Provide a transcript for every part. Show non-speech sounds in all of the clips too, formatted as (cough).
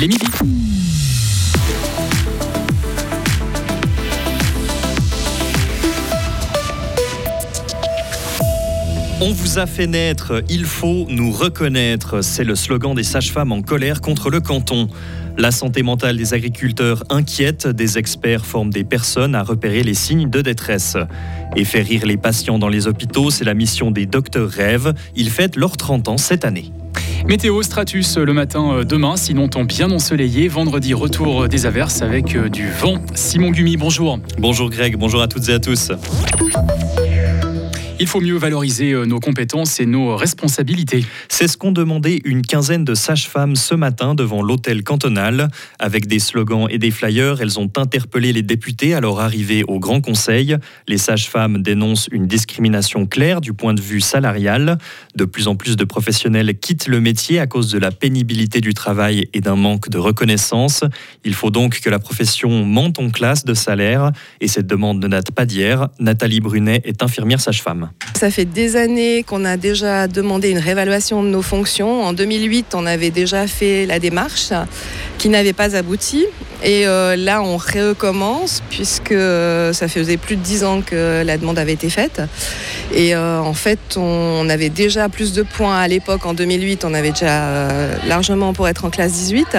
les. On vous a fait naître, il faut nous reconnaître. C'est le slogan des sages-femmes en colère contre le canton. La santé mentale des agriculteurs inquiète, des experts forment des personnes à repérer les signes de détresse. Et faire rire les patients dans les hôpitaux, c'est la mission des docteurs rêves. Ils fêtent leurs 30 ans cette année. Météo Stratus le matin euh, demain, sinon temps bien ensoleillé. Vendredi, retour des averses avec euh, du vent. Simon Gumi, bonjour. Bonjour Greg, bonjour à toutes et à tous. Il faut mieux valoriser euh, nos compétences et nos responsabilités. C'est ce qu'ont demandé une quinzaine de sages-femmes ce matin devant l'hôtel cantonal. Avec des slogans et des flyers, elles ont interpellé les députés à leur arrivée au Grand Conseil. Les sages-femmes dénoncent une discrimination claire du point de vue salarial. De plus en plus de professionnels quittent le métier à cause de la pénibilité du travail et d'un manque de reconnaissance. Il faut donc que la profession monte en classe de salaire et cette demande ne date pas d'hier. Nathalie Brunet est infirmière sage-femme. Ça fait des années qu'on a déjà demandé une réévaluation de nos fonctions. En 2008, on avait déjà fait la démarche qui n'avait pas abouti. Et euh, là, on recommence puisque ça faisait plus de dix ans que la demande avait été faite. Et euh, en fait, on avait déjà plus de points à l'époque. En 2008, on avait déjà euh, largement pour être en classe 18.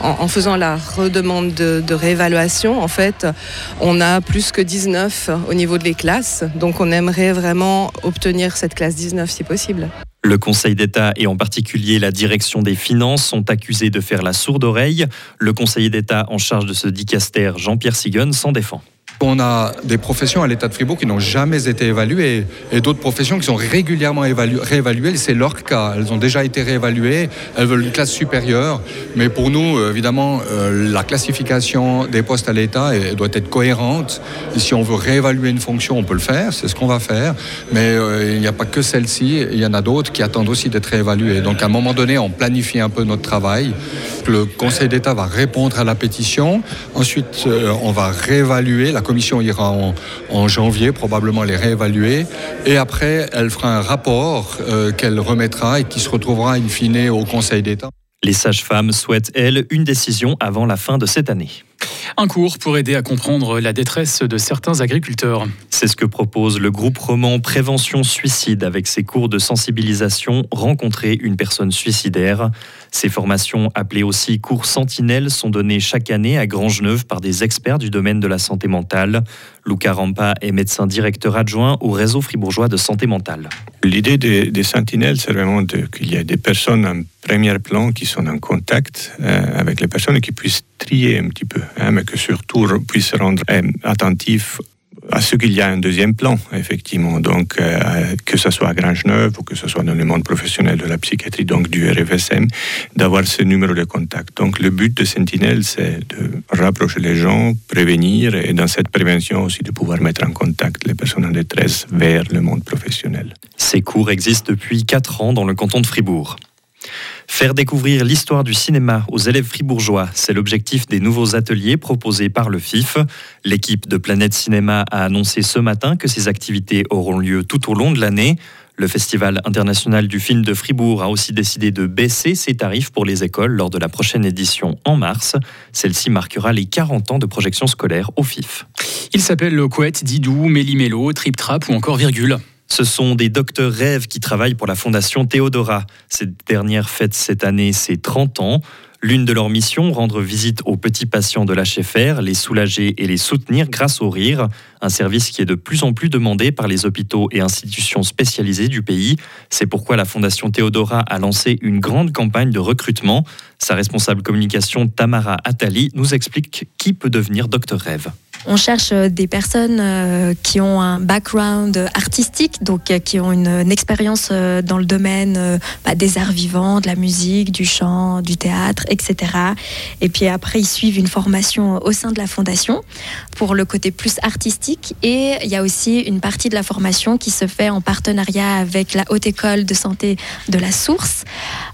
En, faisant la redemande de, réévaluation, en fait, on a plus que 19 au niveau de les classes. Donc, on aimerait vraiment obtenir cette classe 19 si possible. Le Conseil d'État et en particulier la direction des finances sont accusés de faire la sourde oreille. Le conseiller d'État en charge de ce dicaster, Jean-Pierre Sigon, s'en défend. On a des professions à l'État de Fribourg qui n'ont jamais été évaluées et d'autres professions qui sont régulièrement réévaluées. C'est leur cas. Elles ont déjà été réévaluées. Elles veulent une classe supérieure. Mais pour nous, euh, évidemment, euh, la classification des postes à l'État doit être cohérente. si on veut réévaluer une fonction, on peut le faire. C'est ce qu'on va faire. Mais euh, il n'y a pas que celle-ci. Il y en a d'autres qui attendent aussi d'être réévaluées. Donc à un moment donné, on planifie un peu notre travail. Le Conseil d'État va répondre à la pétition. Ensuite, on va réévaluer la commission ira en, janvier probablement les réévaluer. Et après, elle fera un rapport euh, qu'elle remettra et qui se retrouvera in fine au Conseil d'État. Les sages-femmes souhaitent, elles, une décision avant la fin de cette année. Un cours pour aider à comprendre la détresse de certains agriculteurs. C'est ce que propose le groupe roman Prévention Suicide avec ses cours de sensibilisation Rencontrer une personne suicidaire. Ces formations, appelées aussi cours Sentinelle, sont données chaque année à Grangeneuve par des experts du domaine de la santé mentale. Luca Rampa est médecin directeur adjoint au réseau fribourgeois de santé mentale. L'idée des, sentinelles, c'est vraiment qu'il y ait des personnes en premier plan qui sont en contact euh, avec les personnes et qui puissent trier un petit peu, hein, mais que surtout puissent rendre euh, attentifs à ce qu'il y a un deuxième plan, effectivement. Donc, euh, que ce soit à Grange-Neuve ou que ce soit dans le monde professionnel de la psychiatrie, donc du RFSM, d'avoir ce numéro de contact. Donc, le but de Sentinelle, c'est de rapprocher les gens, prévenir et dans cette prévention aussi de pouvoir mettre en contact les personnes en détresse vers le monde professionnel. Ces cours existent depuis 4 ans dans le canton de Fribourg. Faire découvrir l'histoire du cinéma aux élèves fribourgeois, c'est l'objectif des nouveaux ateliers proposés par le FIF. L'équipe de Planète Cinéma a annoncé ce matin que ces activités auront lieu tout au long de l'année. Le Festival international du film de Fribourg a aussi décidé de baisser ses tarifs pour les écoles lors de la prochaine édition en mars. Celle-ci marquera les 40 ans de projection scolaire au FIF. Il s'appelle le Couette, Didou, Méli-Mélo, Trip Trap ou encore Virgule. Ce sont des docteurs rêves qui travaillent pour la Fondation Théodora. Cette dernière fête cette année ses 30 ans. L'une de leurs missions, rendre visite aux petits patients de l'HFR, les soulager et les soutenir grâce au rire, un service qui est de plus en plus demandé par les hôpitaux et institutions spécialisées du pays. C'est pourquoi la Fondation Théodora a lancé une grande campagne de recrutement. Sa responsable communication, Tamara Attali, nous explique qui peut devenir docteur rêve. On cherche euh, des personnes euh, qui ont un background artistique, donc euh, qui ont une, expérience dans le domaine bah, des arts vivants, de la musique, du chant, du théâtre, etc. Et puis après, ils suivent une formation au sein de la fondation pour le côté plus artistique. Et il y a aussi une partie de la formation qui se fait en partenariat avec la Haute École de Santé de la Source.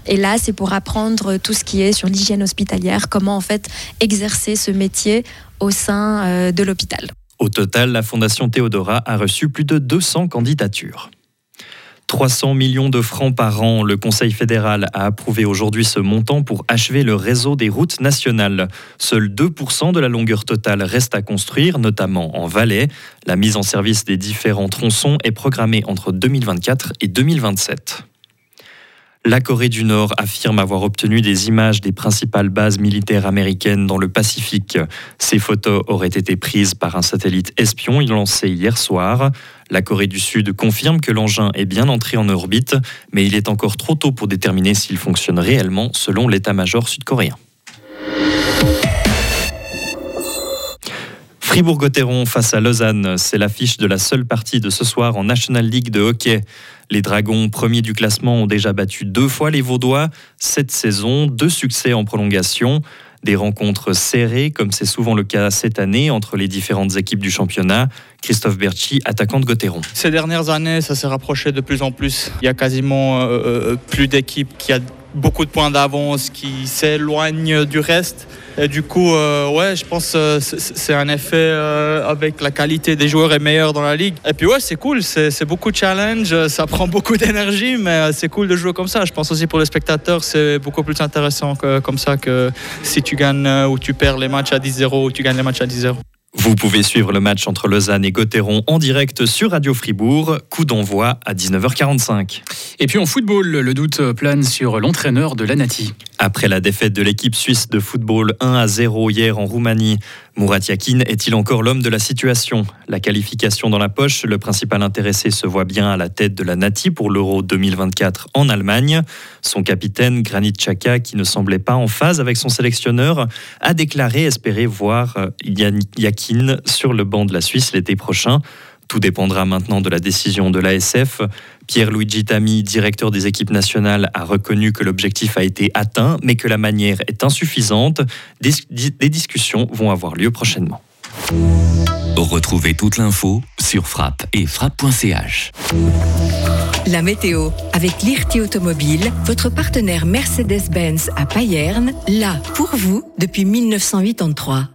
Et là, c'est pour apprendre tout ce qui est sur l'hygiène hospitalière, comment en fait exercer ce métier au sein euh, de l'hôpital. Au total, la Fondation Théodora a reçu plus de 200 candidatures. 300 millions de francs par an. Le Conseil fédéral a approuvé aujourd'hui ce montant pour achever le réseau des routes nationales. Seuls 2% de la longueur totale reste à construire, notamment en Valais. La mise en service des différents tronçons est programmée entre 2024 et 2027. La Corée du Nord affirme avoir obtenu des images des principales bases militaires américaines dans le Pacifique. Ces photos auraient été prises par un satellite espion lancé hier soir. La Corée du Sud confirme que l'engin est bien entré en orbite, mais il est encore trop tôt pour déterminer s'il fonctionne réellement selon l'état-major sud-coréen. Fribourg-Gotteron face à Lausanne, c'est l'affiche de la seule partie de ce soir en National League de hockey. Les Dragons, premiers du classement, ont déjà battu deux fois les Vaudois cette saison, deux succès en prolongation. Des rencontres serrées, comme c'est souvent le cas cette année entre les différentes équipes du championnat. Christophe Berchi, attaquant de Gotteron. Ces dernières années, ça s'est rapproché de plus en plus. Il y a quasiment euh, euh, plus d'équipes qui a beaucoup de points d'avance, qui s'éloignent du reste. Et du coup, euh, ouais, je pense que c'est un effet euh, avec la qualité des joueurs est meilleure dans la ligue. Et puis ouais, c'est cool, c'est beaucoup de challenge, ça (laughs) prend beaucoup d'énergie, mais c'est cool de jouer comme ça. Je pense aussi pour les spectateurs, c'est beaucoup plus intéressant que, comme ça que si tu gagnes ou tu perds les matchs à 10-0 ou tu gagnes les matchs à 10-0. Vous pouvez suivre le match entre Lausanne et Gotteron en direct sur Radio Fribourg. Coup d'envoi à 19h45. Et puis en football, le doute plane sur l'entraîneur de l'Anati. Après la défaite de l'équipe suisse de football 1 à 0 hier en Roumanie, Murat Yakin est-il encore l'homme de la situation? La qualification dans la poche, le principal intéressé se voit bien à la tête de la Nati pour l'Euro 2024 en Allemagne. Son capitaine Granit Xhaka, qui ne semblait pas en phase avec son sélectionneur, a déclaré espérer voir Yakin sur le banc de la Suisse l'été prochain. Tout dépendra maintenant de la décision de l'ASF. Pierre-Luigi Tami, directeur des équipes nationales, a reconnu que l'objectif a été atteint, mais que la manière est insuffisante. Des, des discussions vont avoir lieu prochainement. Retrouvez toute l'info sur frappe et frappe.ch. La météo avec l'IRT Automobile, votre partenaire Mercedes-Benz à Payerne, là pour vous depuis 1983.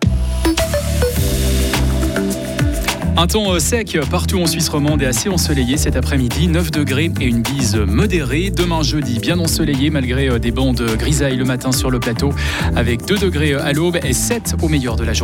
Un temps euh, sec partout en Suisse romande et assez ensoleillé cet après-midi, 9 degrés et une bise modérée. Demain jeudi, bien ensoleillé malgré euh, des bandes grisailles le matin sur le plateau, avec 2 degrés à l'aube et 7 au meilleur de la journée.